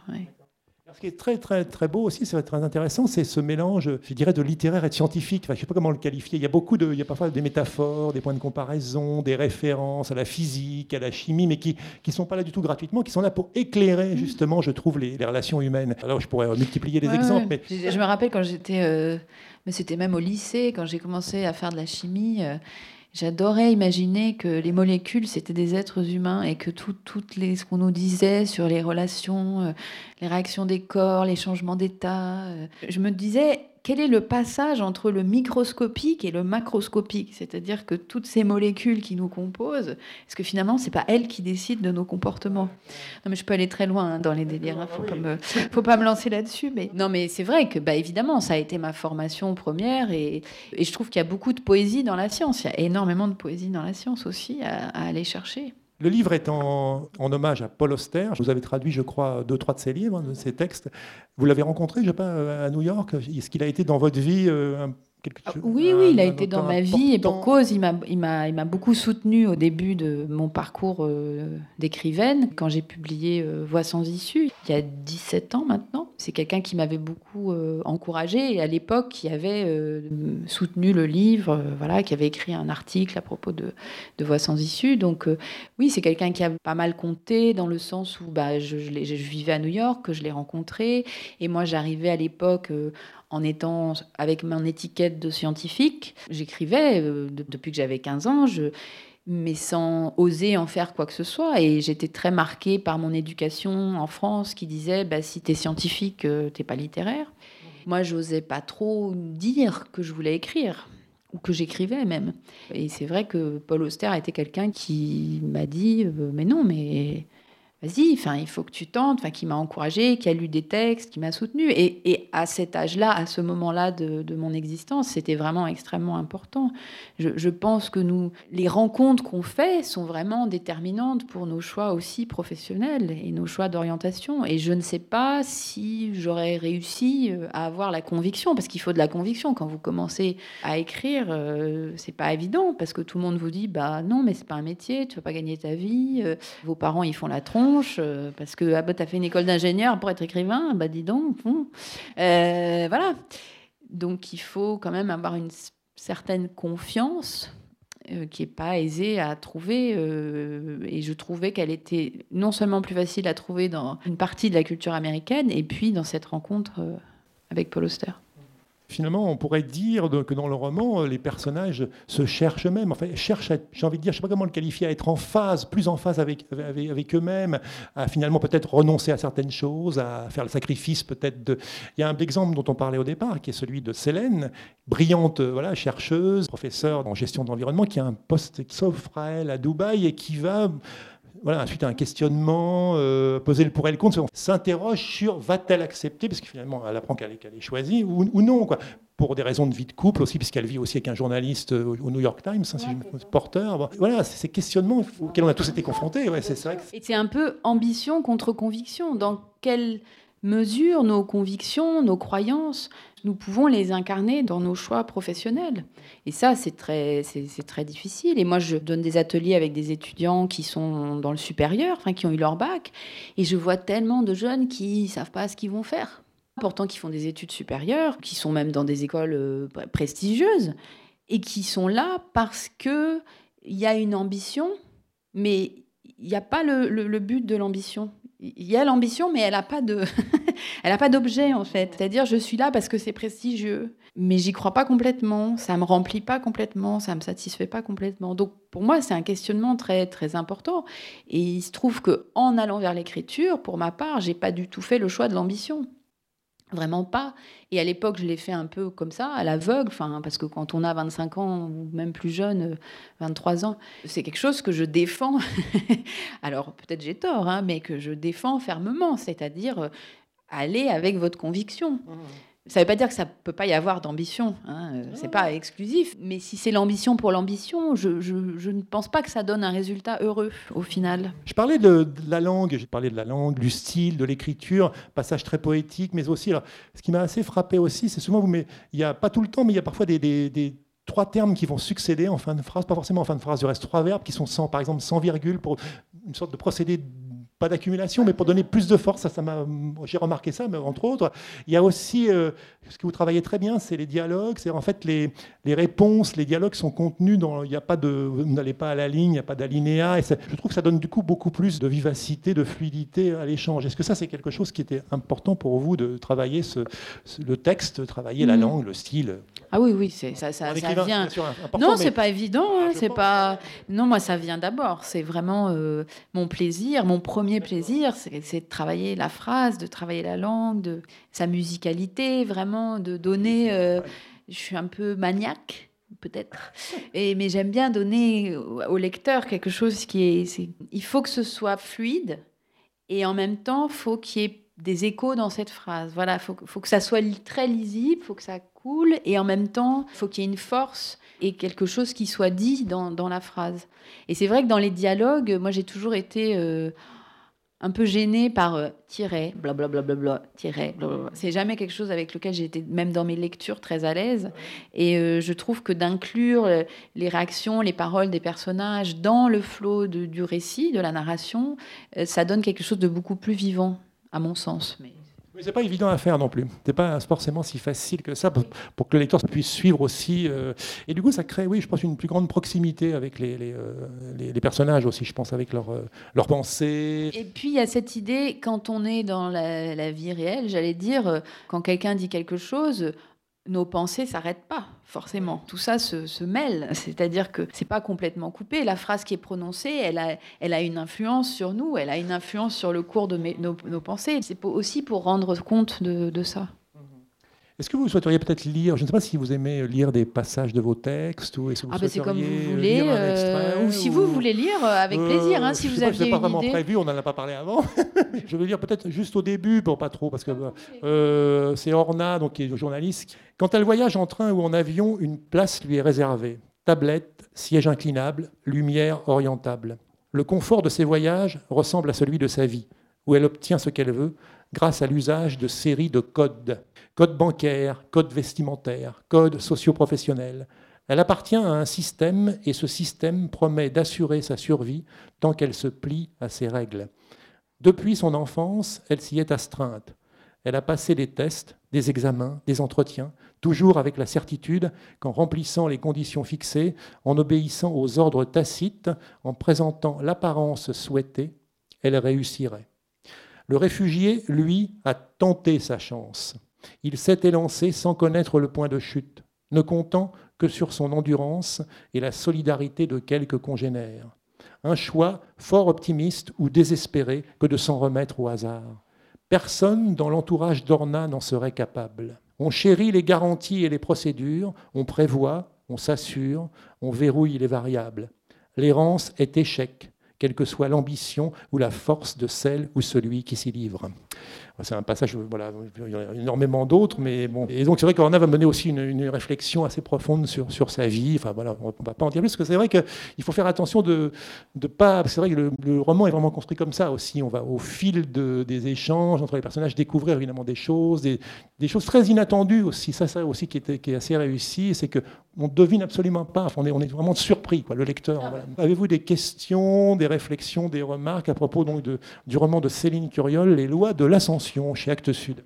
Ce qui est très très très beau aussi, c'est très intéressant, c'est ce mélange, je dirais, de littéraire et de scientifique. Enfin, je ne sais pas comment le qualifier. Il y a beaucoup de, il y a parfois des métaphores, des points de comparaison, des références à la physique, à la chimie, mais qui ne sont pas là du tout gratuitement, qui sont là pour éclairer mmh. justement, je trouve, les, relations humaines. Alors, je pourrais multiplier les exemples. Mais... Je, me rappelle quand j'étais, euh, mais c'était même au lycée, quand j'ai commencé à faire de la chimie. Euh, J'adorais imaginer que les molécules, c'était des êtres humains et que tout, toutes les, ce qu'on nous disait sur les relations, euh, les réactions des corps, les changements d'état, euh, je me disais, quel est le passage entre le microscopique et le macroscopique? C'est-à-dire que toutes ces molécules qui nous composent, est-ce que finalement, c'est pas elles qui décident de nos comportements? Non, mais je peux aller très loin hein, dans les délires. Hein, faut, pas me, faut pas me lancer là-dessus. Mais non, mais c'est vrai que, bah, évidemment, ça a été ma formation première et, je trouve qu'il y a beaucoup de poésie dans la science. Il y a énormément de poésie dans la science aussi à aller chercher. Le livre est en, hommage à Paul Auster. Vous avez traduit, je crois, deux, trois de ses livres, de ses textes. Vous l'avez rencontré, je sais pas, à New York? Est-ce qu'il a été dans votre vie euh, ah, oui, oui, il a été dans ma vie et pour cause, il m'a beaucoup soutenu au début de mon parcours euh, d'écrivaine, quand j'ai publié euh, Voix sans issue, il y a 17 ans maintenant. C'est quelqu'un qui m'avait beaucoup euh, encouragé et à l'époque qui avait soutenu le livre, voilà, qui avait écrit un article à propos de, de Voix sans issue. Donc oui, c'est quelqu'un qui a pas mal compté dans le sens où bah, je, je, je vivais à New York, que je l'ai rencontré et moi j'arrivais à l'époque en étant avec mon étiquette de scientifique. J'écrivais euh, depuis que j'avais 15 ans, mais sans oser en faire quoi que ce soit. Et j'étais très marquée par mon éducation en France qui disait bah, si tu es scientifique, euh, t'es pas littéraire. Moi, j'osais pas trop dire que je voulais écrire ou que j'écrivais même. Et c'est vrai que Paul Auster a été quelqu'un qui m'a dit euh, mais non, mais vas-y, enfin, il faut que tu tentes, enfin, qui m'a encouragé, qui a lu des textes, qui m'a soutenu. Et, à cet âge-là, à ce moment-là de, mon existence, c'était vraiment extrêmement important. Je, pense que nous, les rencontres qu'on fait sont vraiment déterminantes pour nos choix aussi professionnels et nos choix d'orientation. Et je ne sais pas si j'aurais réussi euh, à avoir la conviction, parce qu'il faut de la conviction quand vous commencez à écrire. Euh, c'est pas évident parce que tout le monde vous dit, bah non, mais c'est pas un métier, tu vas pas gagner ta vie. Euh, vos parents, ils font la tronche euh, parce que ah bah, as fait une école d'ingénieur pour être écrivain, bah dis donc. Euh, voilà. Donc il faut quand même avoir une certaine confiance euh, qui n'est pas aisée à trouver. et je trouvais qu'elle était non seulement plus facile à trouver dans une partie de la culture américaine, et puis dans cette rencontre avec Paul Auster. Finalement, on pourrait dire que dans le roman, euh, les personnages se cherchent eux-mêmes, enfin, cherchent, j'ai envie de dire, je ne sais pas comment le qualifier, à être en phase, plus en phase avec, eux-mêmes, à finalement peut-être renoncer à certaines choses, à faire le sacrifice peut-être de... Il y a un exemple dont on parlait au départ, qui est celui de Célène, brillante voilà, chercheuse, professeure en gestion de l'environnement, qui a un poste qui s'offre à elle à Dubaï et qui va voilà, ensuite un questionnement, euh, poser le pour et le contre, on s'interroge sur va-t-elle accepter, parce que finalement elle apprend qu'elle est, choisie, ou, non, quoi. pour des raisons de vie de couple aussi, puisqu'elle vit aussi avec un journaliste au, New York Times, hein, si je porteur. Voilà, c'est ces questionnements auxquels on a tous été confrontés. Ouais, c'est vrai Et c'est un peu ambition contre conviction. Dans quelle mesure nos convictions, nos croyances, nous pouvons les incarner dans nos choix professionnels. Et ça, c'est très, très difficile. Et moi, je donne des ateliers avec des étudiants qui sont dans le supérieur, enfin, qui ont eu leur bac, et je vois tellement de jeunes qui ne savent pas ce qu'ils vont faire. Pourtant, qui font des études supérieures, qui sont même dans des écoles euh, prestigieuses, et qui sont là parce qu'il y a une ambition, mais il n'y a pas le but de l'ambition il y a l'ambition, mais elle n'a pas de, elle pas d'objet en fait. C'est-à-dire, je suis là parce que c'est prestigieux, mais j'y crois pas complètement. Ça me remplit pas complètement, ça me satisfait pas complètement. Donc, pour moi, c'est un questionnement très très important. Et il se trouve que en allant vers l'écriture, pour ma part, j'ai pas du tout fait le choix de l'ambition. Vraiment pas. Et à l'époque, je l'ai fait un peu comme ça, à l'aveugle, parce que quand on a 25 ans, ou même plus jeune, 23 ans, c'est quelque chose que je défends. Alors, peut-être j'ai tort, hein, mais que je défends fermement, c'est-à-dire euh, aller avec votre conviction. Mmh. Ça ne veut pas dire que ça ne peut pas y avoir d'ambition, hein, euh, c'est pas exclusif. Mais si c'est l'ambition pour l'ambition, je, ne pense pas que ça donne un résultat heureux au final. Je parlais de, la langue, j'ai parlé de la langue, du style, de l'écriture, passage très poétique, mais aussi, alors, ce qui m'a assez frappé aussi, c'est souvent, vous, mais il n'y a pas tout le temps, mais il y a parfois des, trois termes qui vont succéder en fin de phrase, pas forcément en fin de phrase, il reste trois verbes qui sont sans, par exemple sans virgule pour une sorte de procédé pas d'accumulation, mais pour donner plus de force. Ça, ça m'a, j'ai remarqué ça, mais entre autres, il y a aussi euh, ce que vous travaillez très bien, c'est les dialogues. C'est en fait les, les, réponses, les dialogues sont contenus dans. Il n'y a pas de, vous n'allez pas à la ligne, il n'y a pas d'alinéa. Et je trouve que ça donne du coup beaucoup plus de vivacité, de fluidité à l'échange. Est-ce que ça, c'est quelque chose qui était important pour vous de travailler ce, le texte, travailler la mmh. langue, le style? Ah oui, oui, c'est ça, ça, vient. non, c'est pas évident. Hein, c'est pas. Non, moi, ça vient d'abord. C'est vraiment euh, mon plaisir, mon premier plaisir, c'est de travailler la phrase, de travailler la langue, de sa musicalité, vraiment de donner. Euh, je suis un peu maniaque peut-être. Et mais j'aime bien donner au lecteur quelque chose qui est, Il faut que ce soit fluide et en même temps, faut qu'il y ait des échos dans cette phrase. Voilà, faut, faut que ça soit très lisible, faut que ça coule et en même temps, faut qu'il y ait une force et quelque chose qui soit dit dans, la phrase. Et c'est vrai que dans les dialogues, moi j'ai toujours été euh, un peu gênée par euh, tiret, blablabla, bla, tiret, C'est jamais quelque chose avec lequel j'ai été, même dans mes lectures, très à l'aise. Et euh, je trouve que d'inclure euh, les réactions, les paroles des personnages dans le flot du récit, de la narration, ça donne quelque chose de beaucoup plus vivant, à mon sens. Mais mais c'est pas évident à faire non plus. C'est pas forcément si facile que ça pour, que le lecteur puisse suivre aussi. Euh, et du coup, ça crée, oui, je pense, une plus grande proximité avec les, les, euh, personnages aussi, je pense, avec leurs leur euh, pensées. Et puis, il y a cette idée, quand on est dans la, la vie réelle, j'allais dire, quand quelqu'un dit quelque chose, nos pensées s'arrêtent pas forcément. Tout ça se, mêle, c'est-à-dire que c'est pas complètement coupé. La phrase qui est prononcée, elle a, elle a une influence sur nous, elle a une influence sur le cours de nos, pensées. C'est aussi pour rendre compte de ça. Est-ce que vous souhaiteriez peut-être lire, je ne sais pas si vous aimez lire des passages de vos textes ou est-ce que vous ah ben c'est comme vous voulez, euh, ou si vous voulez lire euh, avec plaisir, hein, si vous aviez pas, pas vraiment prévu, on n'en a pas parlé avant. je vais lire peut-être juste au début, pour pas trop, parce que euh, c'est Orna, donc qui est journaliste. Quand elle voyage en train ou en avion, une place lui est réservée. Tablette, siège inclinable, lumière orientable. Le confort de ses voyages ressemble à celui de sa vie, où elle obtient ce qu'elle veut grâce à l'usage de séries de codes code bancaire, code vestimentaire, code socio-professionnel. Elle appartient à un système et ce système promet d'assurer sa survie tant qu'elle se plie à ses règles. Depuis son enfance, elle s'y est astreinte. Elle a passé des tests, des examens, des entretiens, toujours avec la certitude qu'en remplissant les conditions fixées, en obéissant aux ordres tacites, en présentant l'apparence souhaitée, elle réussirait. Le réfugié, lui, a tenté sa chance. Il s'est élancé sans connaître le point de chute, ne comptant que sur son endurance et la solidarité de quelques congénères. Un choix fort optimiste ou désespéré que de s'en remettre au hasard. Personne dans l'entourage d'Orna n'en serait capable. On chérit les garanties et les procédures, on prévoit, on s'assure, on verrouille les variables. L'errance est échec, quelle que soit l'ambition ou la force de celle ou celui qui s'y livre. C'est un passage, voilà, il y en a énormément d'autres, mais bon. Et donc c'est vrai qu'Orna va mener aussi une, réflexion assez profonde sur, sur sa vie. Enfin voilà, on ne va pas en dire plus, parce que c'est vrai qu'il faut faire attention de ne pas. C'est vrai que le, roman est vraiment construit comme ça aussi. On va au fil de, des échanges entre les personnages découvrir évidemment des choses, des, des choses très inattendues aussi. Ça, ça aussi qui, était, qui est assez réussi, c'est que on devine absolument pas. on, est, on est vraiment surpris, quoi, le lecteur. Ah Avez-vous des questions, des réflexions, des remarques à propos donc de, du roman de Céline Curiol, Les lois de l'ascension, chez Actes Sud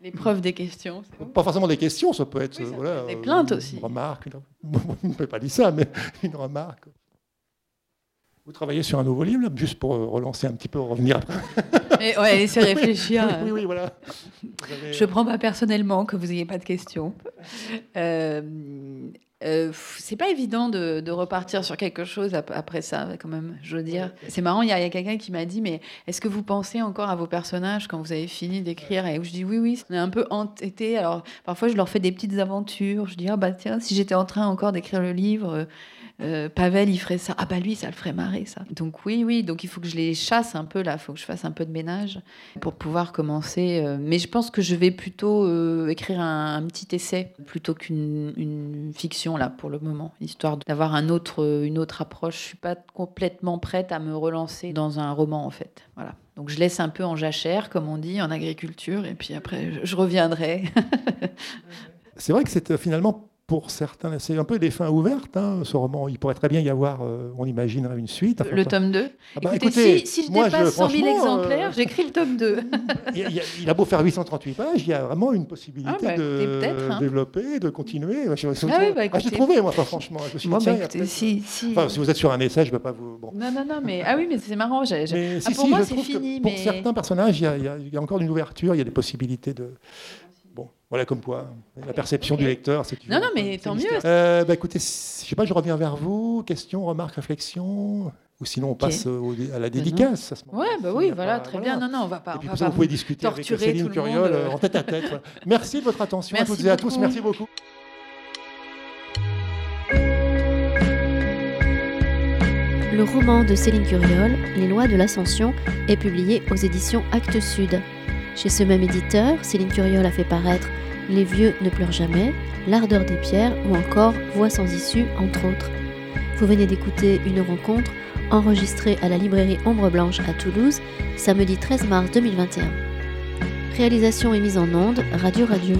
L'épreuve des questions. Pas forcément des questions, ça peut être des plaintes aussi. Une remarque, on ne peut pas dire ça, mais une remarque. Vous travaillez sur un nouveau livre, juste pour relancer un petit peu, revenir après. Mais, ouais, laissez réfléchir. oui, oui, voilà. Je ne prends pas personnellement que vous n'ayez pas de questions. Euh, euh, c'est pas évident de, repartir sur quelque chose après ça, quand même, je veux dire. C'est marrant, il y a, quelqu'un qui m'a dit, mais est-ce que vous pensez encore à vos personnages quand vous avez fini d'écrire Et où je dis oui, oui, on est un peu entêté. Alors, parfois, je leur fais des petites aventures. Je dis, ah bah tiens, si j'étais en train encore d'écrire le livre, euh, Pavel, il ferait ça. Ah bah lui, ça le ferait marrer, ça. Donc oui, oui, donc il faut que je les chasse un peu là, il faut que je fasse un peu de ménage pour pouvoir commencer. Euh. mais je pense que je vais plutôt euh, écrire un, petit essai plutôt qu'une fiction là pour le moment, histoire d'avoir une autre approche. Je suis pas complètement prête à me relancer dans un roman en fait. Voilà. Donc je laisse un peu en jachère, comme on dit, en agriculture, et puis après je reviendrai. c'est vrai que c'est finalement pour certains, c'est un peu des fins ouvertes, hein, ce roman. Il pourrait très bien y avoir, euh, on imaginerait une suite. le tome 2 ah bah, écoutez, si, je dépasse 100 000 exemplaires, euh, j'écris le tome 2. il, a, beau faire 838 pages, il y a vraiment une possibilité ah bah, de hein. développer, de continuer. ah, oui, bah, J'ai trouvé, moi, franchement. Je suis bon, écoutez, si, si... Enfin, si vous êtes sur un essai, je ne peux pas vous... Bon. Non, non, non, mais... Ah oui, mais c'est marrant. Ah, pour moi, c'est fini. Pour certains personnages, il y, a encore une ouverture, il y a des possibilités de... Voilà comme quoi, la perception du lecteur, c'est Non, non, mais tant mieux. Euh, bah, écoutez, je sais pas, je reviens vers vous. Questions, remarques, réflexions ou sinon on passe à la dédicace. À ce ouais, bah oui, voilà, très bien. Non, non, on va pas. Et puis vous, pouvez discuter avec Céline Curiol euh, en tête à tête. Merci de votre attention à toutes et à tous. Merci beaucoup. Le roman de Céline Curiol, Les lois de l'ascension, est publié aux éditions Actes Sud. Chez ce même éditeur, Céline Curiol a fait paraître Les vieux ne pleurent jamais, L'ardeur des pierres ou encore Voix sans issue, entre autres. Vous venez d'écouter une rencontre enregistrée à la librairie Ombre Blanche à Toulouse, samedi 13 mars 2021. Réalisation et mise en onde, Radio Radio.